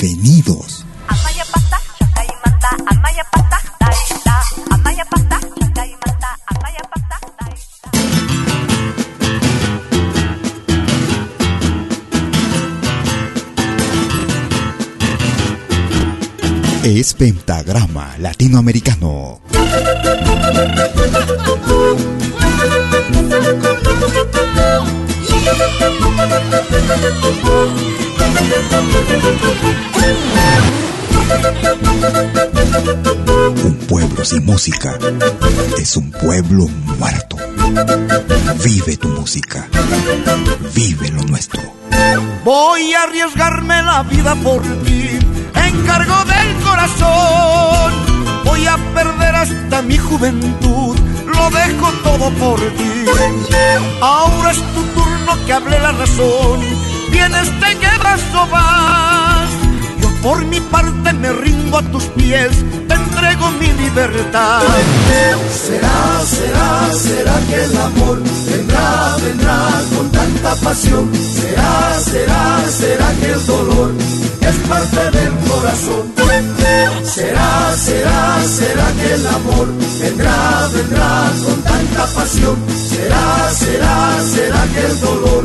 Bienvenidos. Es Pentagrama Latinoamericano. Un pueblo sin música es un pueblo muerto. Vive tu música. Vive lo nuestro. Voy a arriesgarme la vida por ti. Encargo del corazón. Voy a perder hasta mi juventud. Lo dejo todo por ti. Ahora es tu turno que hable la razón. Vienes, te quedas o vas. Yo por mi parte me rindo a tus pies. Te entrego mi libertad. Será, será, será que el amor vendrá, vendrá con tanta pasión. Será, será, será que el dolor es parte del corazón. Será, será, será que el amor vendrá, vendrá con tanta pasión. Será, será, será que el dolor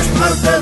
es parte del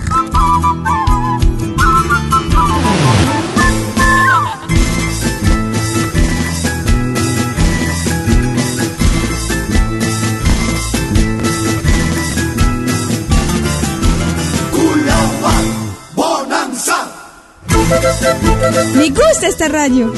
Gusta esta radio.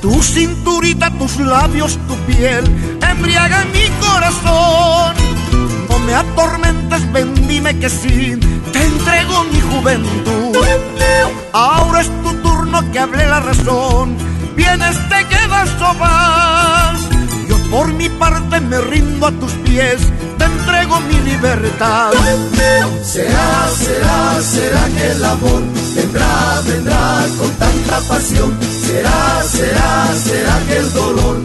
Tu cinturita, tus labios, tu piel embriaga mi corazón. No me atormentes, ven, dime que sí, te entrego mi juventud. Ahora es tu turno que hable la razón. Vienes, te quedas o vas. Por mi parte me rindo a tus pies, te entrego mi libertad. Será, será, será que el amor vendrá, vendrá con tanta pasión. Será, será, será que el dolor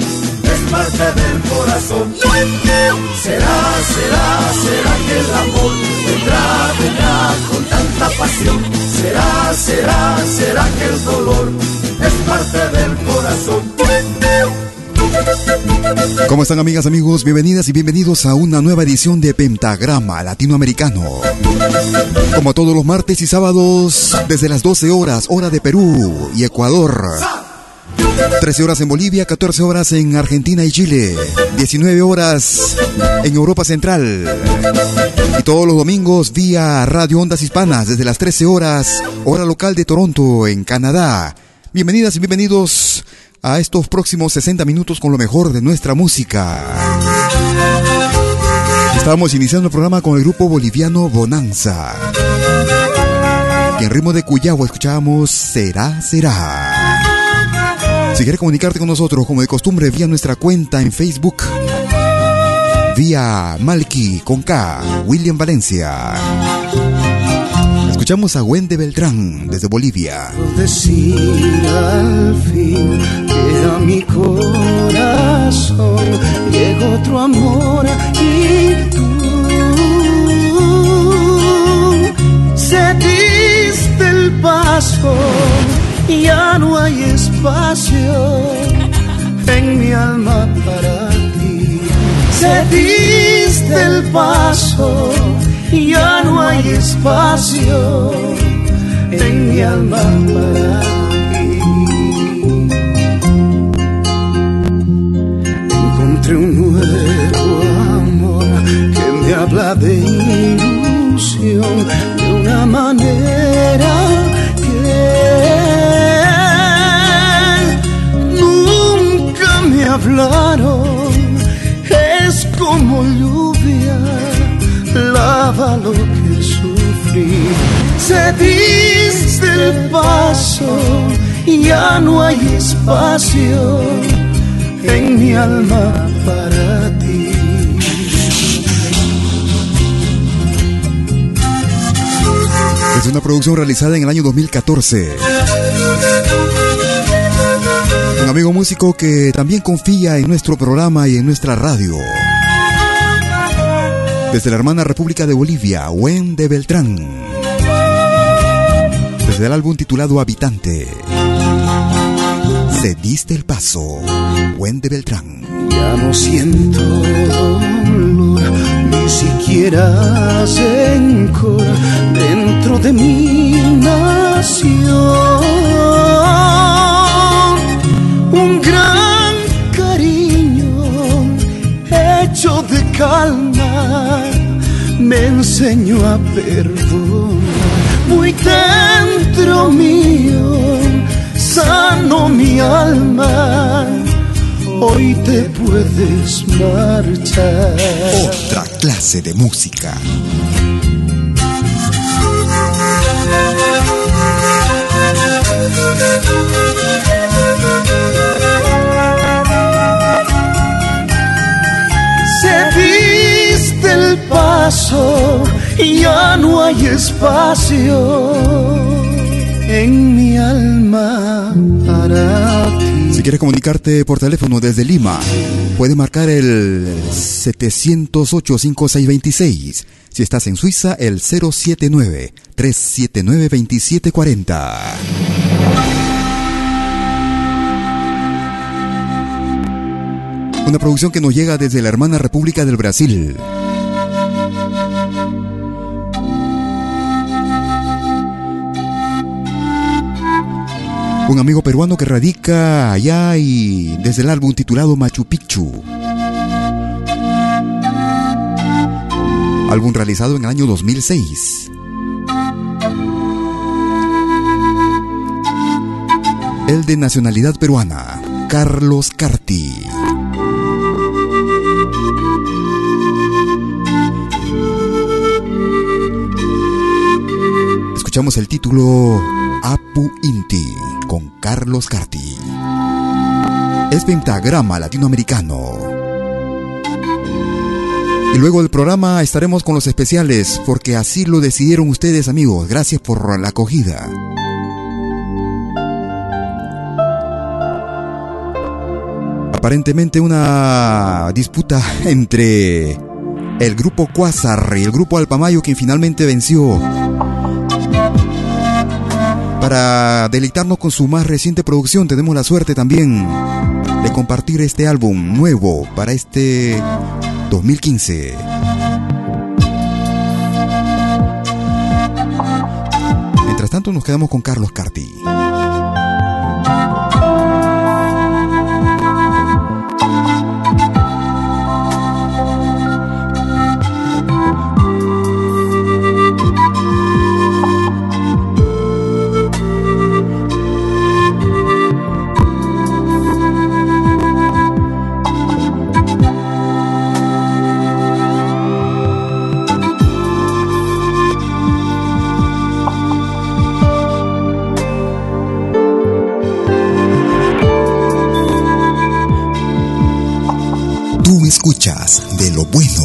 es parte del corazón. Será, será, será que el amor vendrá, vendrá con tanta pasión. Será, será, será que el dolor es parte del corazón. ¿Cómo están amigas, amigos? Bienvenidas y bienvenidos a una nueva edición de Pentagrama Latinoamericano. Como todos los martes y sábados, desde las 12 horas, hora de Perú y Ecuador. 13 horas en Bolivia, 14 horas en Argentina y Chile, 19 horas en Europa Central. Y todos los domingos vía Radio Ondas Hispanas desde las 13 horas, hora local de Toronto, en Canadá. Bienvenidas y bienvenidos a estos próximos 60 minutos con lo mejor de nuestra música. Estamos iniciando el programa con el grupo boliviano Bonanza. Y en ritmo de Cuyabo escuchamos Será, será. Si quieres comunicarte con nosotros, como de costumbre, vía nuestra cuenta en Facebook. Vía Malky con K, William Valencia. Escuchamos a Wendy Beltrán desde Bolivia. Decir al fin que a mi corazón llegó otro amor y tú se diste el paso, ya no hay espacio en mi alma para ti. Se diste el paso ya no hay espacio en mi alma para ti. Encontré un nuevo amor que me habla de ilusión de una manera que nunca me hablaron. Lo que sufrí. Se diste el paso, ya no hay espacio en mi alma para ti. Es una producción realizada en el año 2014. Un amigo músico que también confía en nuestro programa y en nuestra radio desde la hermana República de Bolivia, Wen de Beltrán. Desde el álbum titulado Habitante. Se diste el paso, Wen de Beltrán. Ya no siento dolor, ni siquiera rencor dentro de mi nación. Calma me enseñó a perdonar. Muy dentro mío, sano mi alma. Hoy te puedes marchar. Otra clase de música. Paso y ya no hay espacio en mi alma para ti. Si quieres comunicarte por teléfono desde Lima, puedes marcar el 708-5626. Si estás en Suiza, el 079-379-2740. Una producción que nos llega desde la hermana República del Brasil. Un amigo peruano que radica allá y desde el álbum titulado Machu Picchu. Álbum realizado en el año 2006. El de nacionalidad peruana, Carlos Carti. Escuchamos el título Apu Inti con Carlos Carti. Es pentagrama latinoamericano. Y luego del programa estaremos con los especiales porque así lo decidieron ustedes amigos. Gracias por la acogida. Aparentemente una disputa entre el grupo Quasar y el grupo Alpamayo quien finalmente venció para deleitarnos con su más reciente producción. Tenemos la suerte también de compartir este álbum nuevo para este 2015. Mientras tanto nos quedamos con Carlos Carti. Escuchas de lo bueno,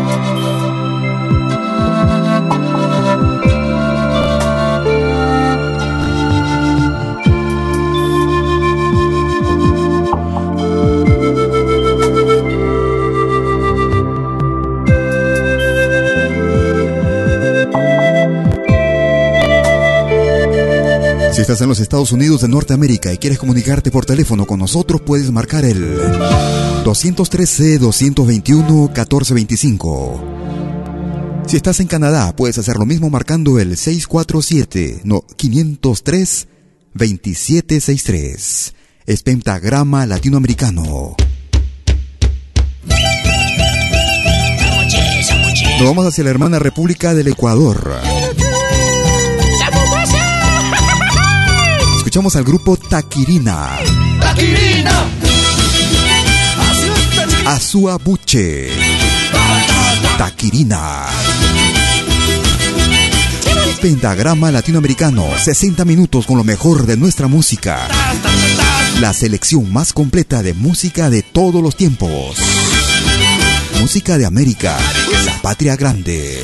Si estás en los Estados Unidos de Norteamérica y quieres comunicarte por teléfono con nosotros, puedes marcar el 213-221-1425. Si estás en Canadá, puedes hacer lo mismo marcando el 647, no, 503-2763. Es pentagrama latinoamericano. Nos vamos hacia la hermana República del Ecuador. Escuchamos al grupo Taquirina. Taquirina. Azua Buche. Taquirina. Pentagrama Latinoamericano, 60 minutos con lo mejor de nuestra música. La selección más completa de música de todos los tiempos. Música de América, la patria grande.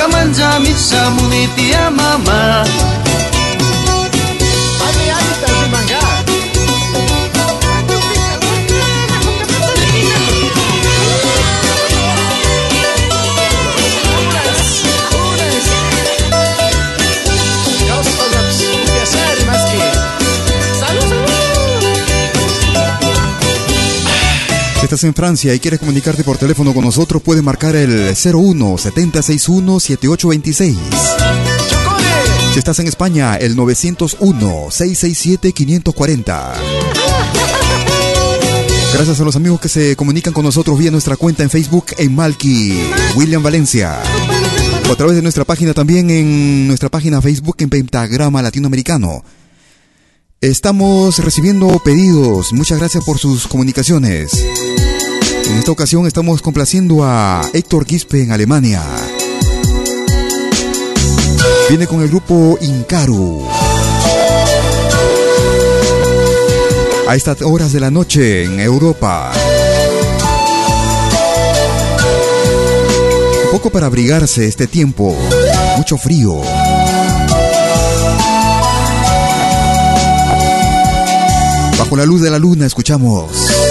kama njami muniti ya mama. Estás en Francia y quieres comunicarte por teléfono con nosotros, puedes marcar el 01 761 7826. Si estás en España, el 901 667 540. Gracias a los amigos que se comunican con nosotros vía nuestra cuenta en Facebook en Malky, William Valencia. O a través de nuestra página también en nuestra página Facebook en Pentagrama Latinoamericano. Estamos recibiendo pedidos. Muchas gracias por sus comunicaciones. En esta ocasión estamos complaciendo a Héctor Quispe en Alemania. Viene con el grupo Incaru. A estas horas de la noche en Europa. Un poco para abrigarse este tiempo. Mucho frío. Bajo la luz de la luna escuchamos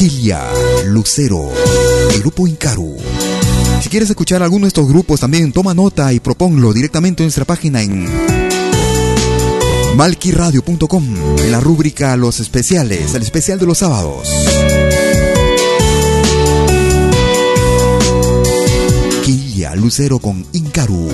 Kilia, Lucero, el grupo Incaru. Si quieres escuchar alguno de estos grupos también toma nota y proponlo directamente en nuestra página en malquiradio.com en la rúbrica Los especiales, el especial de los sábados. Kilia, Lucero con Incaru.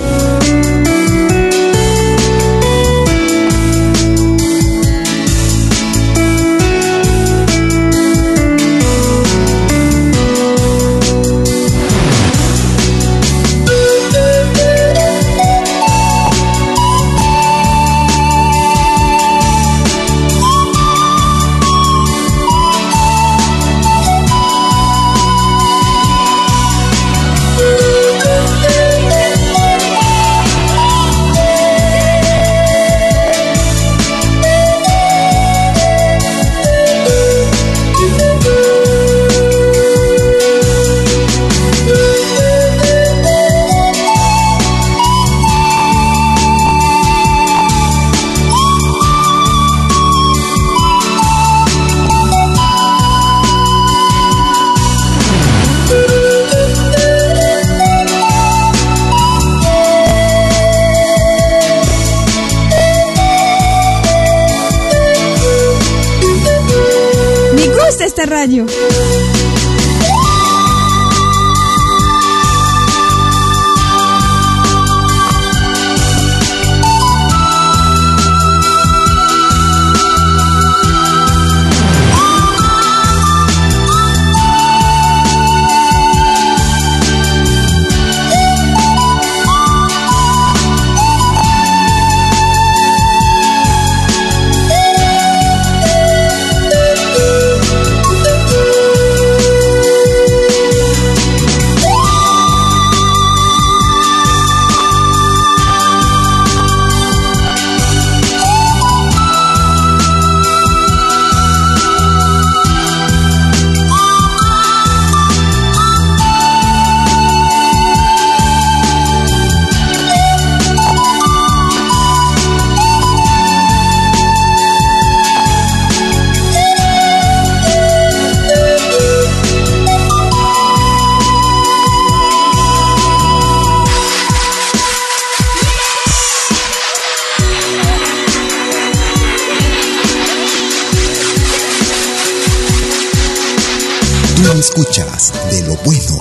Escuchas de lo bueno,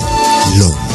lo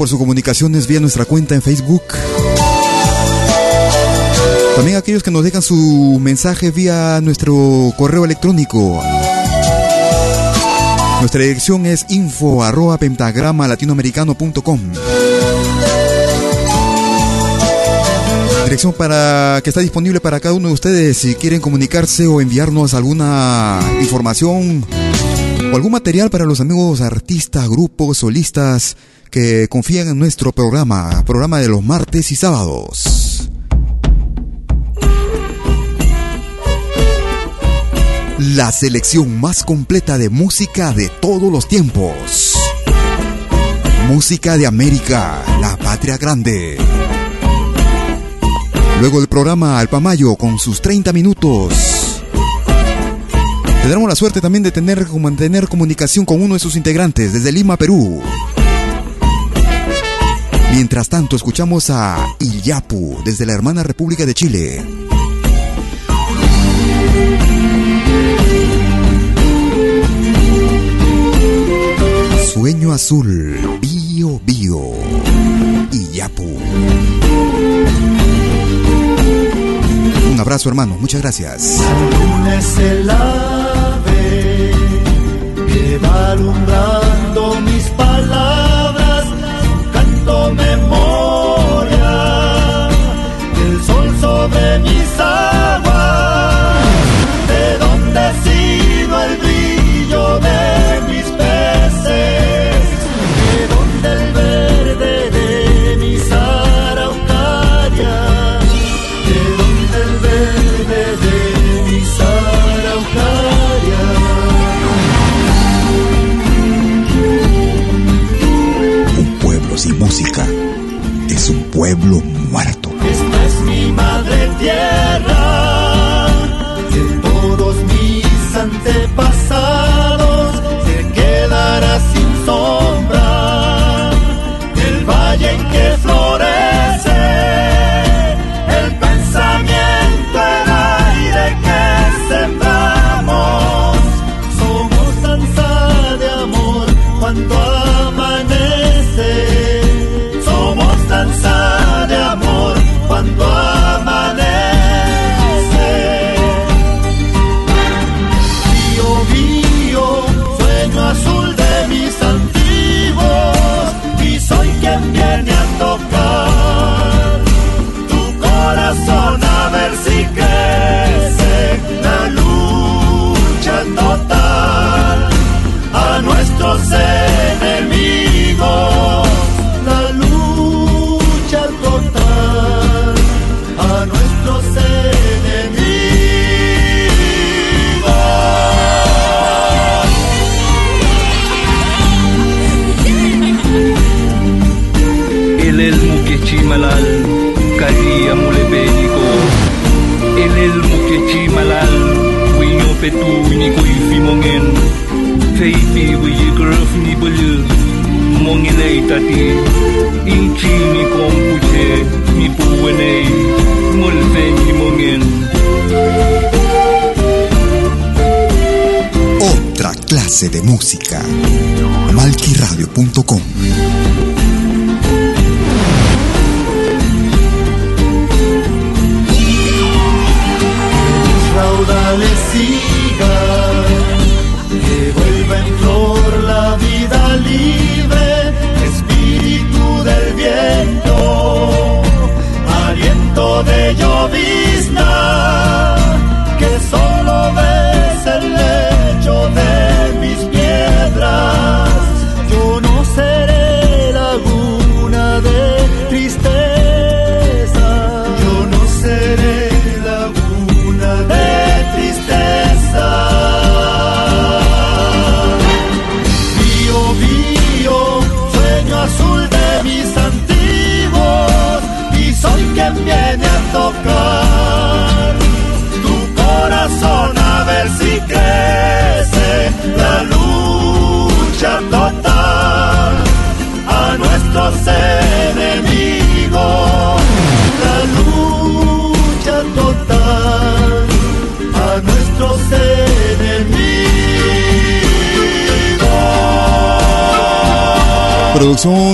por sus comunicaciones vía nuestra cuenta en Facebook. También aquellos que nos dejan su mensaje vía nuestro correo electrónico. Nuestra dirección es info arroba pentagrama latinoamericano.com. Dirección para que está disponible para cada uno de ustedes si quieren comunicarse o enviarnos alguna información o algún material para los amigos artistas, grupos, solistas que confían en nuestro programa, programa de los martes y sábados. La selección más completa de música de todos los tiempos. Música de América, la patria grande. Luego el programa Alpamayo con sus 30 minutos. Tendremos la suerte también de tener, mantener comunicación con uno de sus integrantes desde Lima, Perú. Mientras tanto, escuchamos a Iyapu desde la hermana República de Chile. Sueño azul, bio, bio, Iyapu. Un abrazo, hermano. Muchas gracias. El ave que va alumbrando mis palabras, canto memoria del sol sobre mis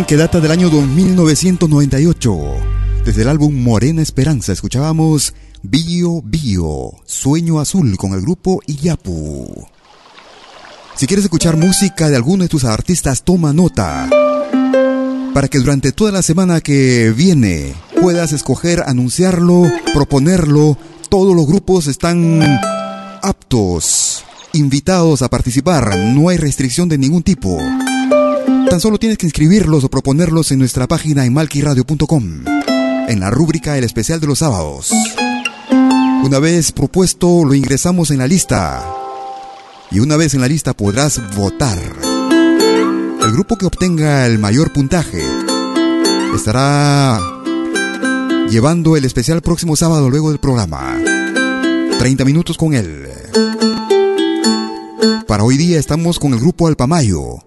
que data del año 1998. Desde el álbum Morena Esperanza escuchábamos Bio Bio, Sueño Azul con el grupo Iyapu. Si quieres escuchar música de alguno de tus artistas, toma nota. Para que durante toda la semana que viene puedas escoger, anunciarlo, proponerlo. Todos los grupos están aptos, invitados a participar. No hay restricción de ningún tipo. Tan solo tienes que inscribirlos o proponerlos en nuestra página en malquiradio.com, en la rúbrica El especial de los sábados. Una vez propuesto, lo ingresamos en la lista Y una vez en la lista podrás votar. El grupo que obtenga el mayor puntaje estará llevando el especial próximo sábado luego del programa. 30 minutos con él. Para hoy día estamos con el grupo Alpamayo,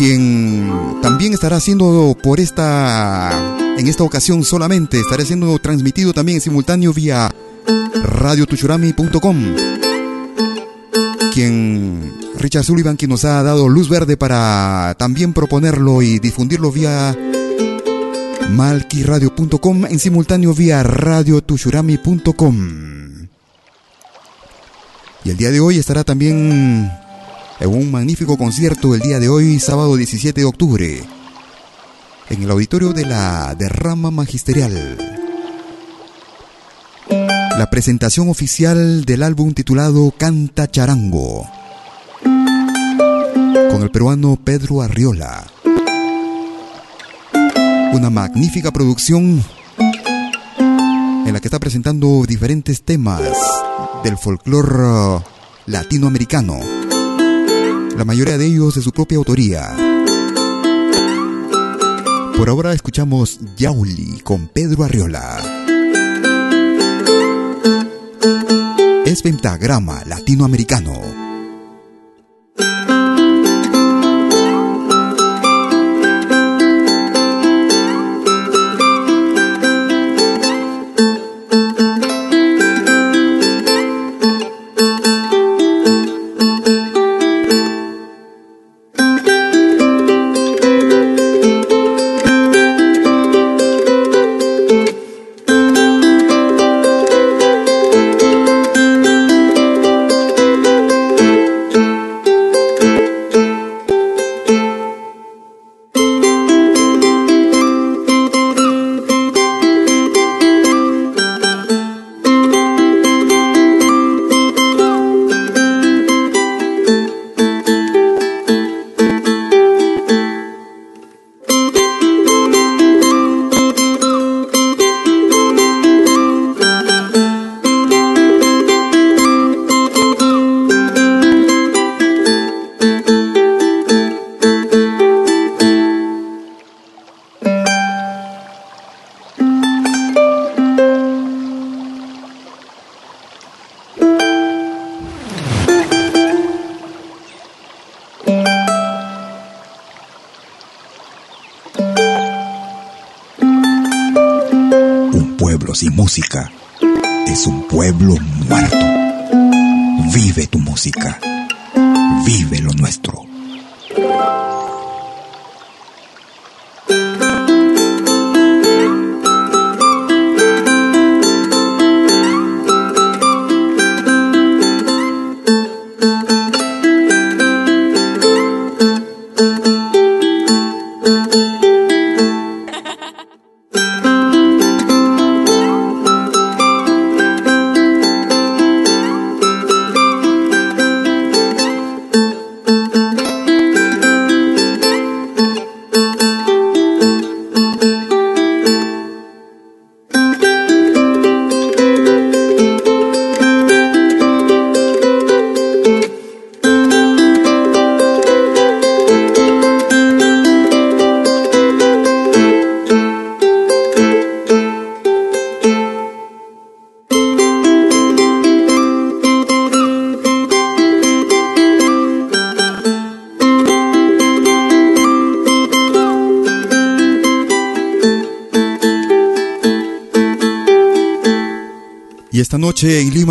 quien también estará haciendo por esta, en esta ocasión solamente, estará siendo transmitido también en simultáneo vía radiotuchurami.com. Quien, Richard Sullivan, quien nos ha dado luz verde para también proponerlo y difundirlo vía malquiradio.com en simultáneo vía radiotushurami.com. Y el día de hoy estará también en un magnífico concierto el día de hoy, sábado 17 de octubre, en el auditorio de la Derrama Magisterial. La presentación oficial del álbum titulado Canta Charango, con el peruano Pedro Arriola. Una magnífica producción en la que está presentando diferentes temas del folclore latinoamericano, la mayoría de ellos de su propia autoría. Por ahora escuchamos Yauli con Pedro Arriola. Es pentagrama latinoamericano.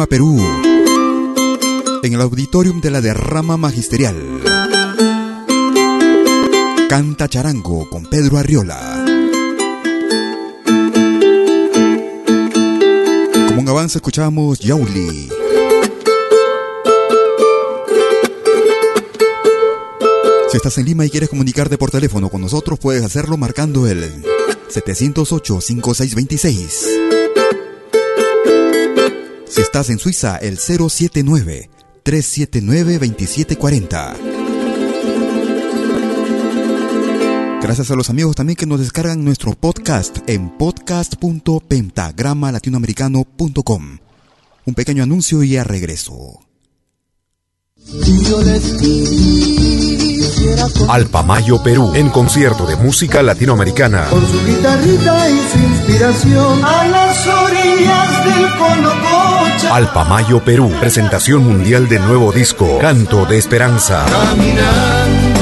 Perú, en el auditorium de la Derrama Magisterial. Canta Charango con Pedro Arriola. Como un avance escuchamos Yauli. Si estás en Lima y quieres comunicarte por teléfono con nosotros, puedes hacerlo marcando el 708-5626. Estás en Suiza, el 079-379-2740. Gracias a los amigos también que nos descargan nuestro podcast en podcast.pentagramalatinoamericano.com. Un pequeño anuncio y a regreso. Alpamayo Perú, en concierto de música latinoamericana. Con su guitarrita y su inspiración a las orillas del Conococha. Alpamayo Perú, presentación mundial de nuevo disco, Canto de Esperanza.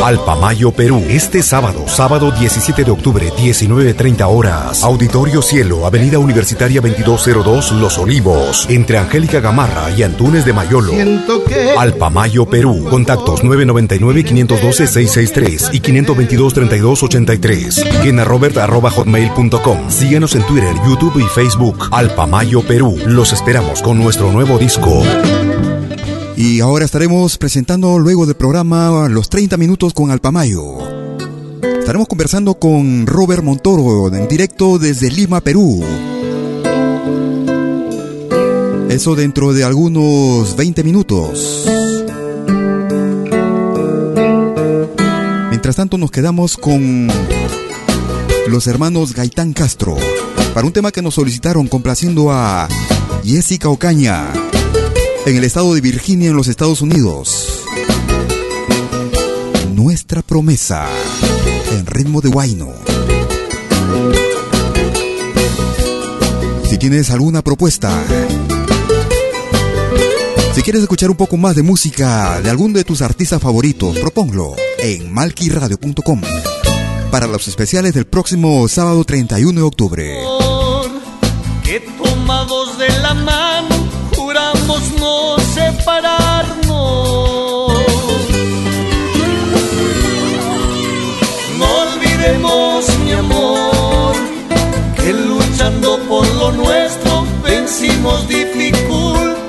Alpamayo Perú, este sábado, sábado 17 de octubre, 19.30 horas. Auditorio Cielo, Avenida Universitaria 2202, Los Olivos, entre Angélica Gamarra y Antunes de Mayolo. Alpamayo Perú, contactos 999-512-663 y 522-3283. hotmail.com Síguenos en Twitter, YouTube y Facebook. Alpamayo Perú, los esperamos con nuestro nuevo disco. Y ahora estaremos presentando luego del programa Los 30 Minutos con Alpamayo. Estaremos conversando con Robert Montoro en directo desde Lima, Perú. Eso dentro de algunos 20 minutos. Mientras tanto nos quedamos con los hermanos Gaitán Castro para un tema que nos solicitaron complaciendo a Jessica Ocaña en el estado de Virginia, en los Estados Unidos. Nuestra promesa, en ritmo de guayno. Si tienes alguna propuesta, si quieres escuchar un poco más de música de alguno de tus artistas favoritos, proponlo en malquiradio.com para los especiales del próximo sábado 31 de octubre. Que tomados de la mano no separarnos. No olvidemos, mi amor, que luchando por lo nuestro vencimos dificultades.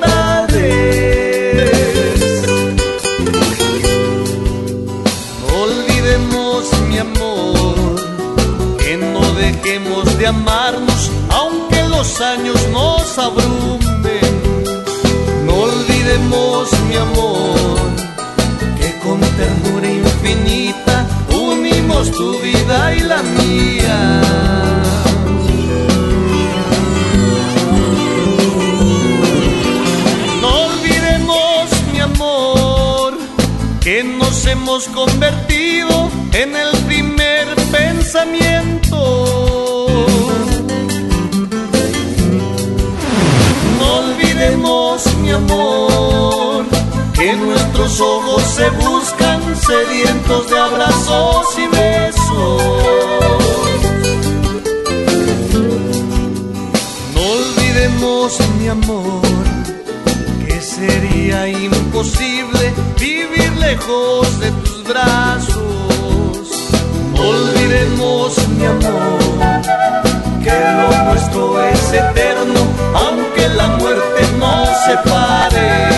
Olvidemos, mi amor, que no dejemos de amarnos, aunque los años nos abrumen mi amor, que con ternura infinita unimos tu vida y la mía. No olvidemos, mi amor, que nos hemos convertido en el primer pensamiento. Ojos se buscan sedientos de abrazos y besos. No olvidemos, mi amor, que sería imposible vivir lejos de tus brazos. No olvidemos, mi amor, que lo nuestro es eterno, aunque la muerte nos separe.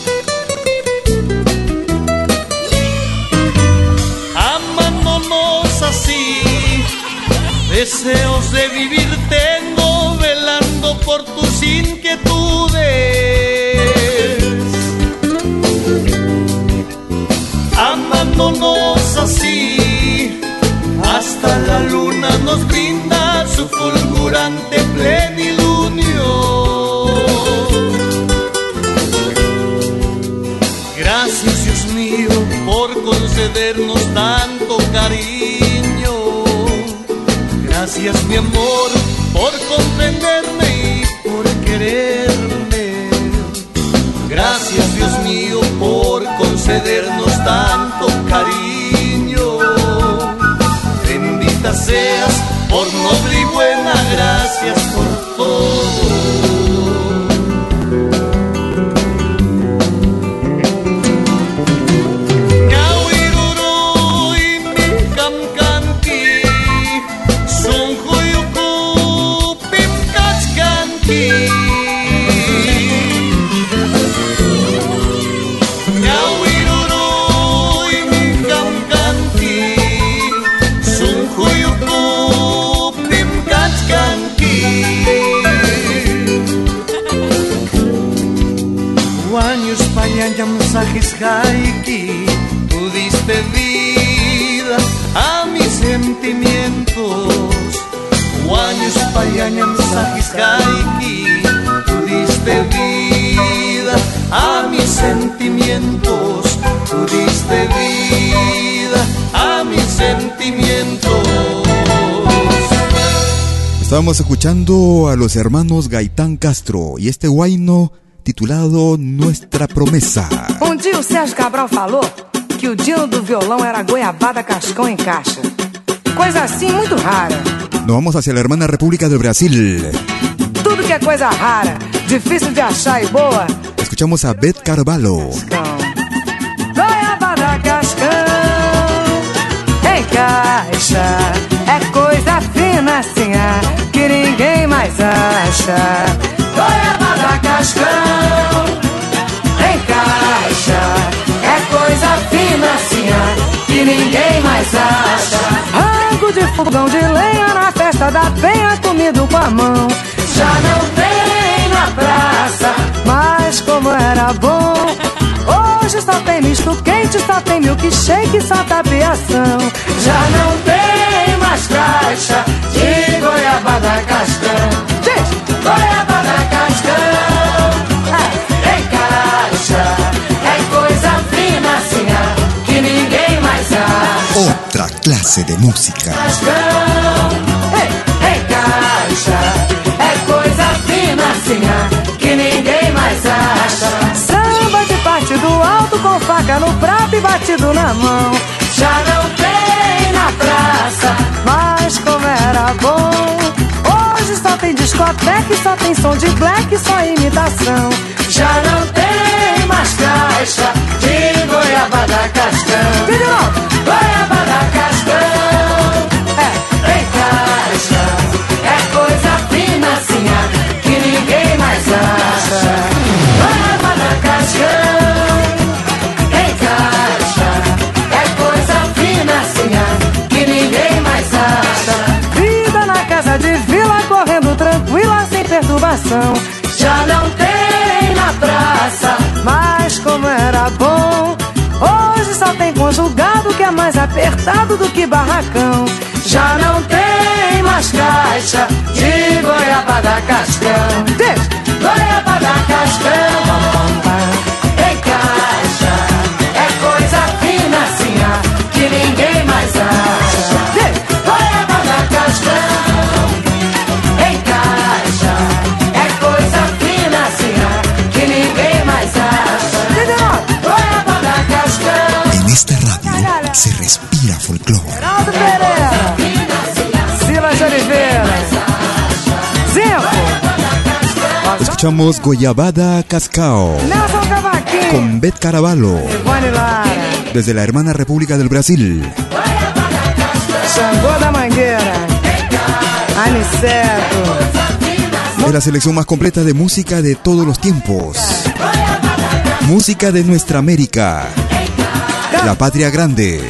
Haiki, tú diste vida a mis sentimientos. Guanyos payanyam haiki, tú diste vida a mis sentimientos, tú diste vida a mis sentimientos. Estábamos escuchando a los hermanos Gaitán Castro y este guayno titulado Nuestra Promesa. Um dia o Sérgio Cabral falou que o dino do violão era goiabada cascão em caixa. Coisa assim muito rara. Nos vamos hacia la hermana República del Brasil. Tudo que é coisa rara, difícil de achar e boa. Escuchamos a Beth Carvalho. Goiabada cascão em caixa. É coisa fina assim, ah, que ninguém mais acha. Goiabada cascão, ninguém mais acha. Rango de fogão de lenha na festa da penha, comido com a mão. Já não tem na praça, mas como era bom. Hoje só tem misto quente, só tem milkshake, só tapiação. Já não tem mais caixa de goiabada cascão. Diz, goiabada Classe de música. Cascão, em, em caixa, é coisa fina assim, que ninguém mais acha. Samba de partido alto com faca no prato e batido na mão. Já não tem na praça, mas como era bom. Hoje só tem discoteca, só tem som de black, só imitação. Já não tem mais caixa de goiabada cascão. De perturbação. Já não tem na praça, mas como era bom. Hoje só tem conjugado que é mais apertado do que barracão. Já não tem mais caixa de goiabada cascão. Diz, goiabada cascão. Escuchamos Goyabada Cascao con Ivone Lara, desde la hermana República del Brasil. Aniceto, Es la selección más completa de música de todos los tiempos. Música de nuestra América. La patria grande.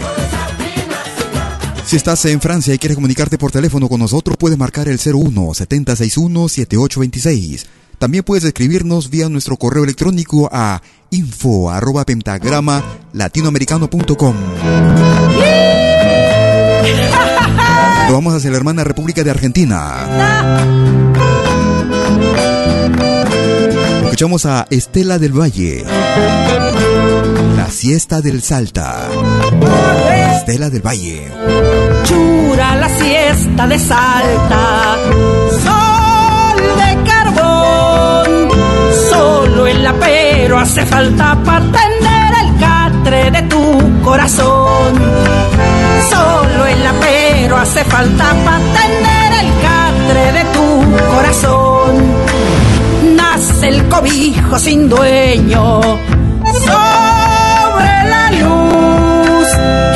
Si estás en Francia y quieres comunicarte por teléfono con nosotros, puedes marcar el 01 761 7826. También puedes escribirnos vía nuestro correo electrónico a info arroba pentagrama latinoamericano.com. Nos vamos hacia la hermana República de Argentina. Escuchamos a Estela del Valle. La siesta del Salta. Estela del Valle. Chura la siesta de Salta, solo el lapero hace falta para tender el catre de tu corazón. Solo el lapero hace falta para tender el catre de tu corazón. Nace el cobijo sin dueño sobre la luz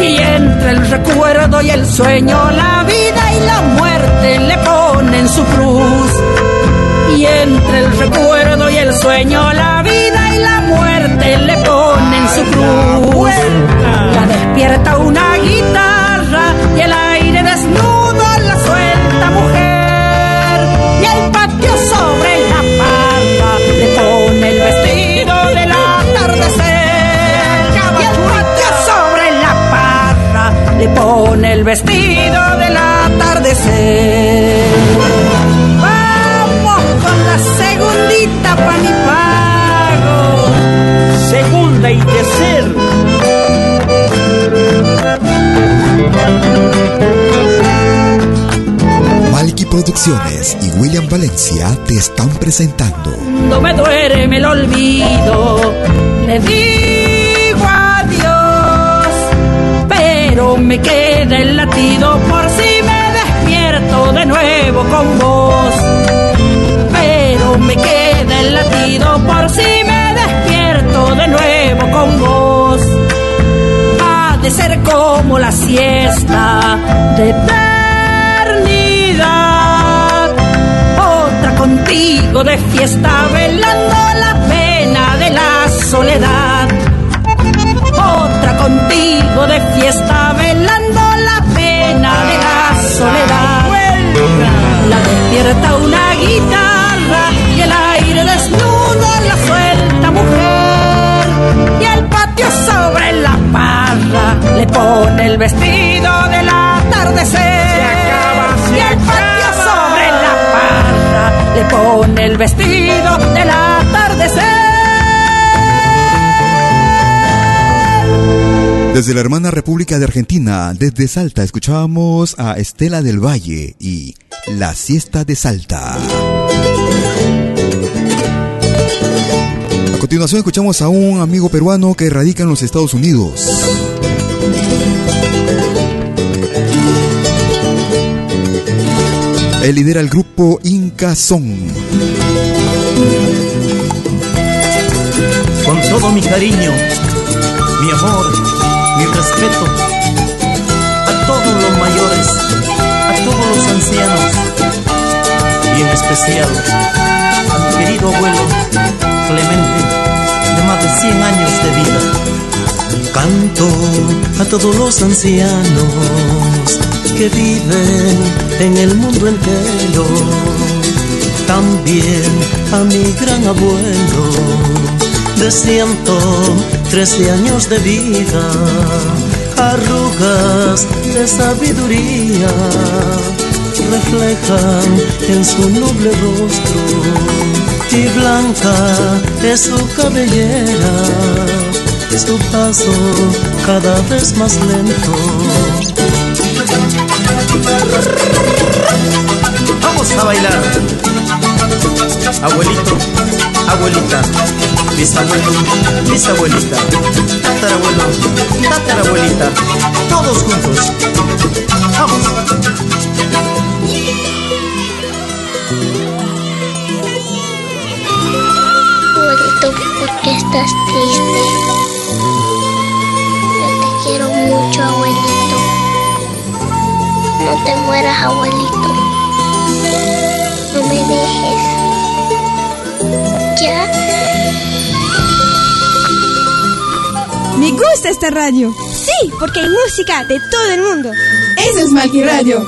y entre el recuerdo y el sueño la vida y la muerte le ponen su cruz y entre el recuerdo el sueño, la vida y la muerte le ponen su cruz. La despierta una guitarra y el aire desnudo la suelta mujer. Y el patio sobre la parra le pone el vestido del atardecer. Y el patio sobre la parra le pone el vestido del atardecer. segunda y tercer. Malky Producciones y William Valencia te están presentando. No me duerme el olvido, le digo adiós, pero me queda el latido por si me despierto de nuevo con vos. Pero me queda el latido por si de nuevo con vos. Ha de ser como la siesta de contigo de fiesta, el vestido del atardecer. y el patio sobre la parra le pone el vestido del atardecer. Desde la hermana República de Argentina, desde Salta, escuchábamos a Estela del Valle y La Siesta de Salta. A continuación escuchamos a un amigo peruano que radica en los Estados Unidos. Él lidera el grupo Inca Son. Con todo mi cariño, mi amor, mi respeto a todos los mayores, a todos los ancianos y en especial a mi querido abuelo Clemente de más de 100 años de vida. Canto a todos los ancianos que viven en el mundo entero. También a mi gran abuelo de 113 años de vida, arrugas de sabiduría reflejan en su noble rostro y blanca es su cabellera, su paso cada vez más lento Vamos a bailar. Abuelito, abuelita, bisabuelo, bisabuelita, tatarabuelo, tatarabuelita, todos juntos. Vamos. Abuelito, ¿por qué estás triste? Te mueras, abuelito. No me dejes. ¿Ya? Me gusta esta radio. Sí, porque hay música de todo el mundo. Eso es Malqui Radio.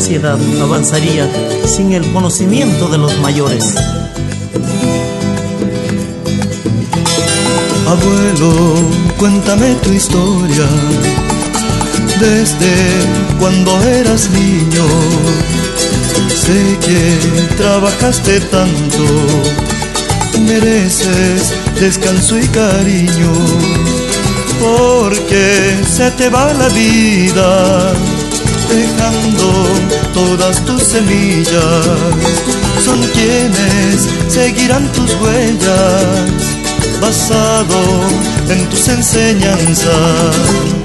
Sociedad avanzaría sin el conocimiento de los mayores. Abuelo, cuéntame tu historia. Desde cuando eras niño, sé que trabajaste tanto, mereces descanso y cariño, porque se te va la vida dejando todas tus semillas. Son quienes seguirán tus huellas basado en tus enseñanzas.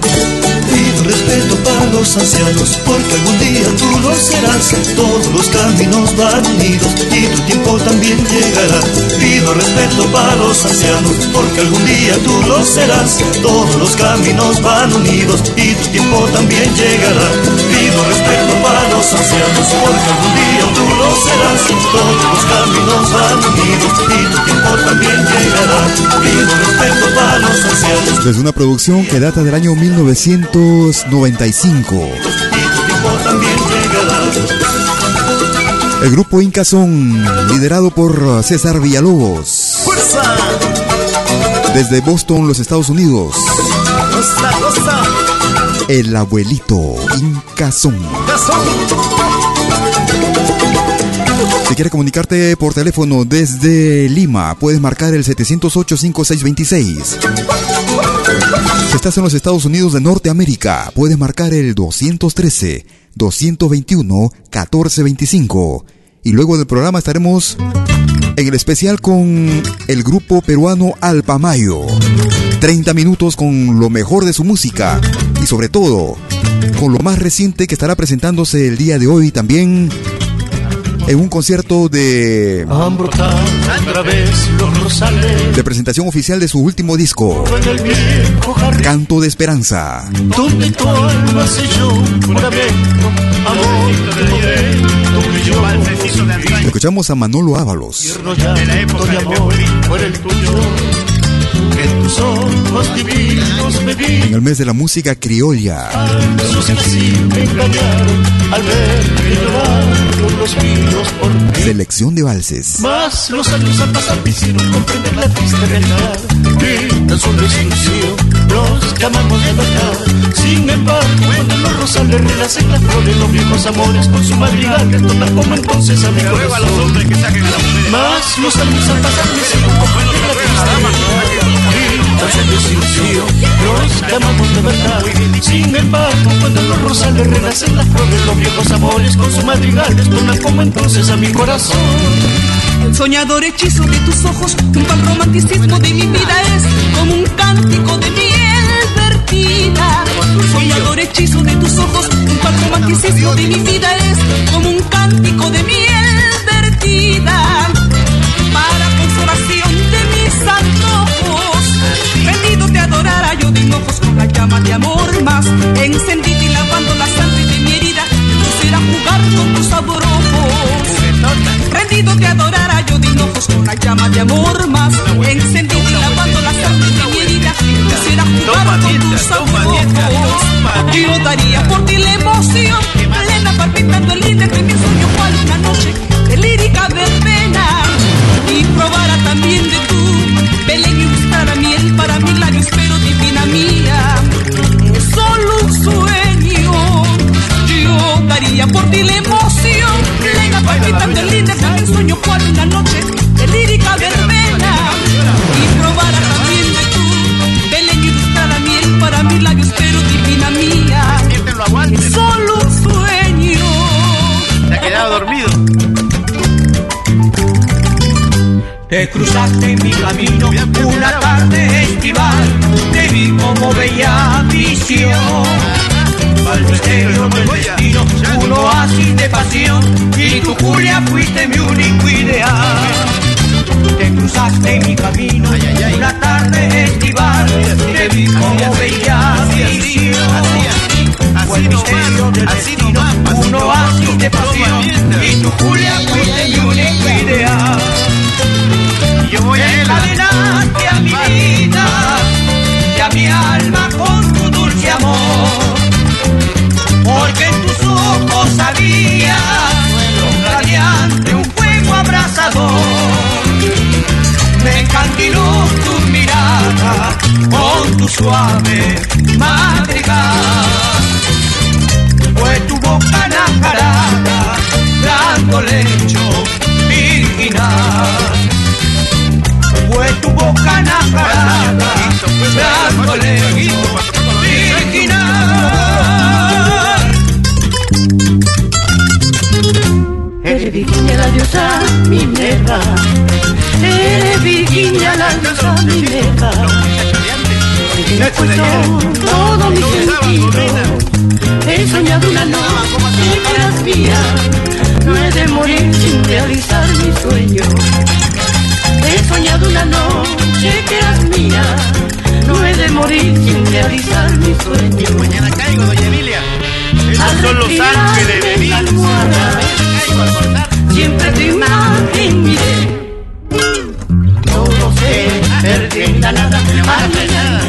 Respeto para los ancianos, porque algún día tú lo serás. Todos los caminos van unidos y tu tiempo también llegará. Pido respeto para los ancianos, porque algún día tú lo serás. Todos los caminos van unidos y tu tiempo también llegará. Pido respeto para los ancianos, porque algún día tú lo serás. Todos los caminos van unidos y tu tiempo también llegará. Pido respeto. Desde una producción que data del año 1995. El grupo Inca Son, liderado por César Villalobos. ¡Fuerza! Desde Boston, los Estados Unidos. El abuelito Incazón. Si quieres comunicarte por teléfono desde Lima, puedes marcar el 708-5626. Si estás en los Estados Unidos de Norteamérica, puedes marcar el 213-221-1425. Y luego del programa estaremos en el especial con el grupo peruano Alpamayo. 30 minutos con lo mejor de su música y sobre todo con lo más reciente que estará presentándose el día de hoy también en un concierto de de presentación oficial de su último disco Canto de Esperanza. Escuchamos a Manolo Ábalos en tus ojos divinos me vi. En el mes de la música criolla. Sus así me engañaron al ver que lloraron los míos por mí. Selección de valses. Más los años al pasar me hicieron comprender la triste realidad. Y tan solo desilusión los que amamos de verdad. Sin embargo, cuando los rosales renacen las flores, los viejos amores con su madrigal retornan como entonces a mi corazón. Más los años al pasar me hicieron comprender la triste realidad tan desilusión Nos llamamos de verdad. Sin embargo, cuando los rosales renacen las flores Los viejos amores con su madrigal Destonan como entonces a mi corazón. El soñador hechizo de tus ojos, junto al romanticismo de mi vida es como un cántico de miel vertida. Soñador hechizo de tus ojos, junto al romanticismo de mi vida es la llama de amor Te cruzaste en mi camino una tarde estival, te vi como bella visión. Al misterio del destino, un oasis de pasión, y tu Julia fuiste mi único ideal. Te cruzaste en mi camino una tarde estival, te vi como bella visión. Fue el misterio del destino, un oasis de pasión, y tu Julia fuiste suave madrigal. Fue tu boca nacarada, dando lecho virginal fue tu boca nacarada, dándole virginal. Eres Virginia la diosa Minerva, eres Virginia la diosa Minerva. Me he puesto todo mi sentido, he soñado una noche que eras mía, no he de morir sin realizar mi sueño. He soñado una noche que eras mía, no he de morir sin realizar mi sueño. Mañana caigo, doña Emilia. Esos son los ángeles de mi almohada, siempre tu imagen miré. Todo se perdí en la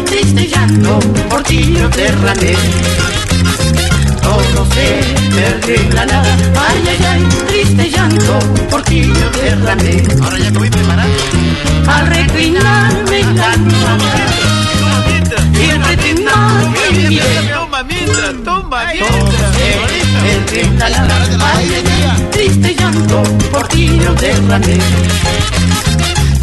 Triste llanto, por ti yo. Todo se terminará, ay, ay, ay, triste llanto, por ti yo derramé. Ahora ya me voy preparando. Al reclinarme en la siempre Mamita, toma. Todo se ay, ay, triste llanto, por ti yo.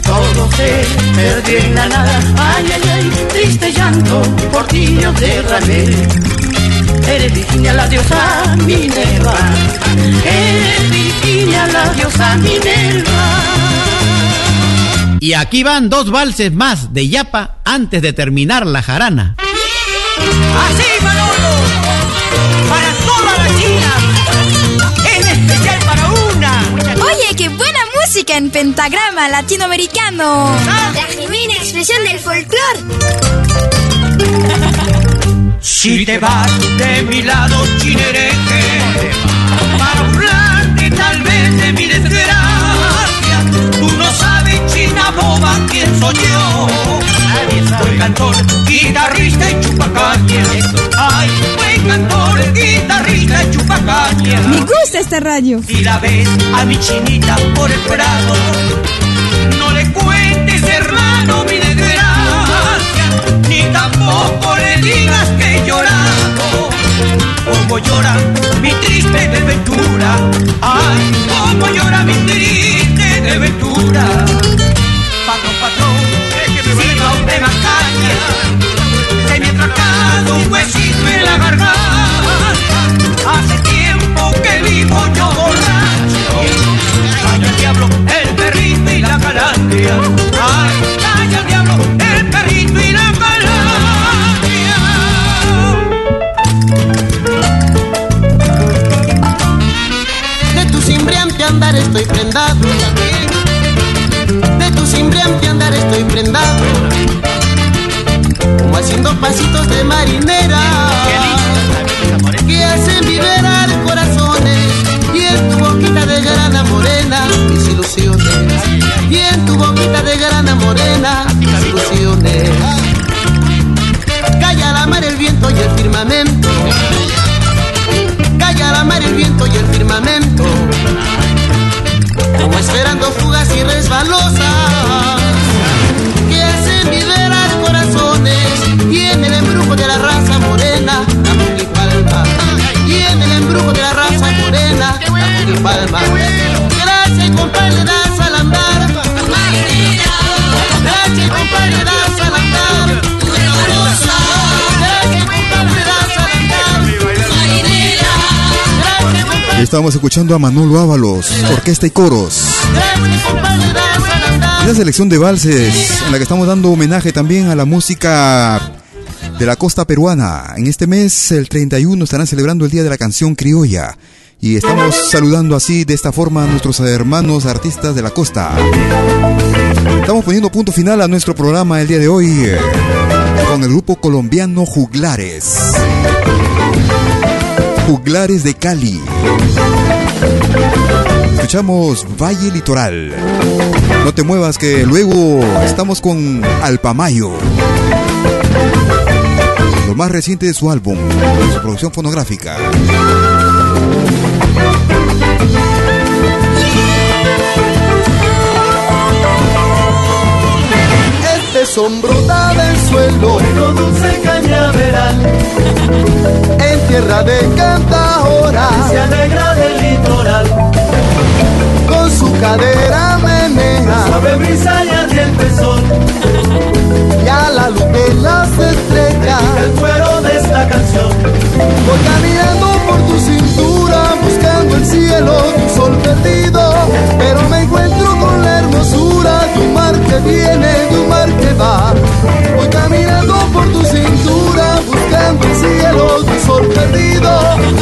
Todo se perdió en la nada. Ay, ay, ay, triste llanto, por ti yo derramé. Eres Virginia la diosa Minerva. Eres Virginia la diosa Minerva. Y aquí van dos valses más de Yapa antes de terminar la jarana. Así, Manolo, para toda la China, en especial música en pentagrama latinoamericano. La genuina expresión del folclore. Si te vas de mi lado, chinereje, Me gusta esta. Si la ves a mi chinita por el prado, no le cuentes, hermano, mi desgracia, ni tampoco le digas que he llorado. Como llora mi triste desventura, ay, como llora mi triste desventura. Patrón, patrón, siga usted macaña, se me ha tracado un huesito en la garganta. Que vivo yo borracho. Calla el diablo, el perrito y la calandria. Ay, el diablo, el perrito y la De tu cimbriante andar estoy prendado. De tu cimbriante andar estoy prendado. Como haciendo pasitos de marinera. Que hacen liberar mis ilusiones. Calla la mar, el viento y el firmamento. Calla la mar, el viento y el firmamento. Como esperando fugas y resbalosas que hacen liberar corazones. Y en el embrujo de la raza morena, damos mi palma. Y en el embrujo de la raza morena, damos mi palma. Gracias, compadre, Estamos escuchando a Manolo Ábalos, orquesta y coros. Una selección de valses en la que estamos dando homenaje también a la música de la costa peruana. En este mes, el 31, estarán celebrando el Día de la Canción Criolla. Y estamos saludando así, de esta forma, a nuestros hermanos artistas de la costa. Estamos poniendo punto final a nuestro programa el día de hoy eh, con el grupo colombiano Juglares. Juglares de Cali. Escuchamos Valle Litoral. No te muevas que luego estamos con Alpamayo. Lo más reciente de su álbum, su producción fonográfica. Este sombro del suelo, Bueno, dulce cañaveral, tierra de cantadora, se alegra del litoral. con su cadera menea, Suave brisa y ardiente sol, y a la luz de las estrellas, el cuero de esta canción. voy caminando por tu cintura, buscando el cielo un sol perdido, pero me encuentro con la hermosura de un mar que viene, de un mar que va. Voy caminando tu el cielo sol perdido,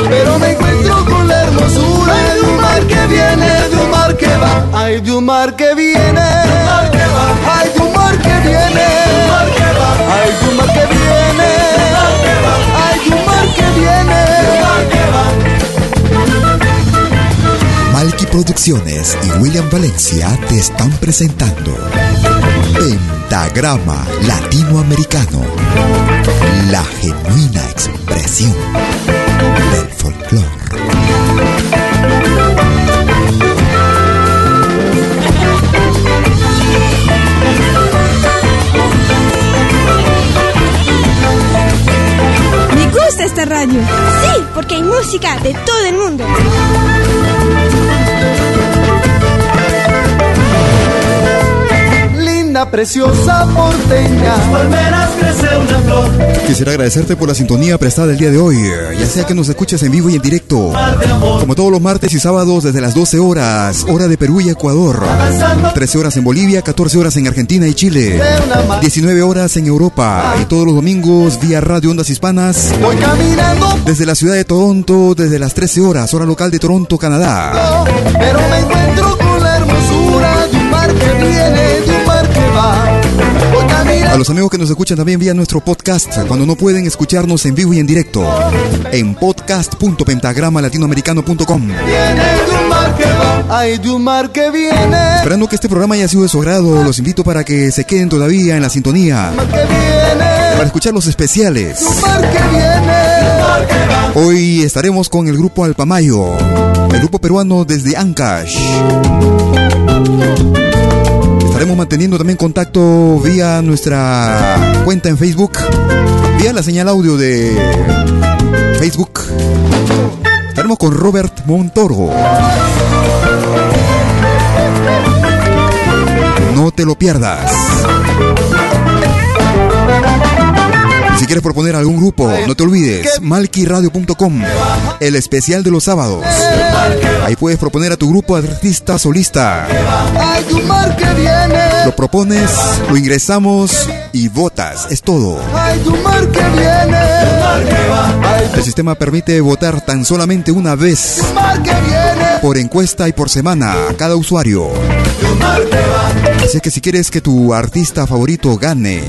pero me encuentro con la hermosura de un mar que viene, de un mar que va. Ay, de un mar que viene, ay, de un mar que viene, ay, de un mar que viene, ay, de un mar que viene. Malky Producciones y William Valencia te están presentando Pentagrama Latinoamericano, la genuina expresión del folclore. Me gusta esta radio. Sí, porque hay música de todo el mundo. Preciosa porteña. Palmeras crece una flor. Quisiera agradecerte por la sintonía prestada el día de hoy, ya sea que nos escuches en vivo y en directo. Como todos los martes y sábados desde las 12 horas, hora de Perú y Ecuador. 13 horas en Bolivia, 14 horas en Argentina y Chile. 19 horas en Europa. Y todos los domingos vía Radio Ondas Hispanas. Voy caminando. Desde la ciudad de Toronto, desde las 13 horas, hora local de Toronto, Canadá. Pero me encuentro con la hermosura de un mar que viene A los amigos que nos escuchan también vía nuestro podcast, cuando no pueden escucharnos en vivo y en directo, en podcast.pentagramalatinoamericano.com. Hay de un mar que viene. Esperando que este programa haya sido de su agrado, los invito para que se queden todavía en la sintonía. Para escuchar los especiales. Hoy estaremos con el grupo Alpamayo, el grupo peruano desde Ancash. Estaremos manteniendo también contacto vía nuestra cuenta en Facebook, vía la señal audio de Facebook. Estaremos con Robert Montoro. No te lo pierdas. Si quieres proponer algún grupo, no te olvides, malquiradio.com, el especial de los sábados. Ahí puedes proponer a tu grupo artista solista. Lo propones, lo ingresamos y votas, es todo. El sistema permite votar tan solamente una vez por encuesta y por semana a cada usuario. Así que si quieres que tu artista favorito gane,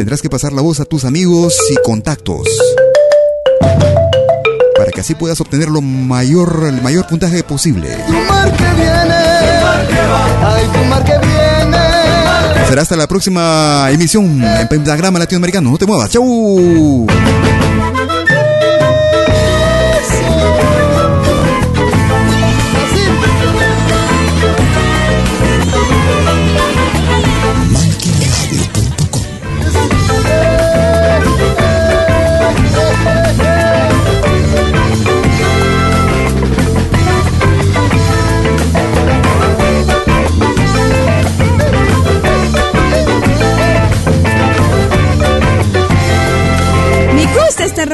tendrás que pasar la voz a tus amigos y contactos. Para que así puedas obtener lo mayor, el mayor puntaje posible. Será hasta la próxima emisión en Pentagrama Latinoamericano. No te muevas. ¡Chau!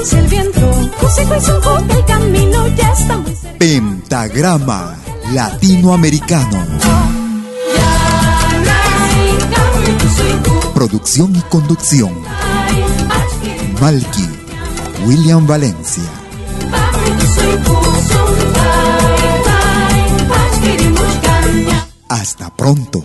El viento, el camino ya está. Pentagrama Latinoamericano. Producción y conducción. Malky, William Valencia. Hasta pronto.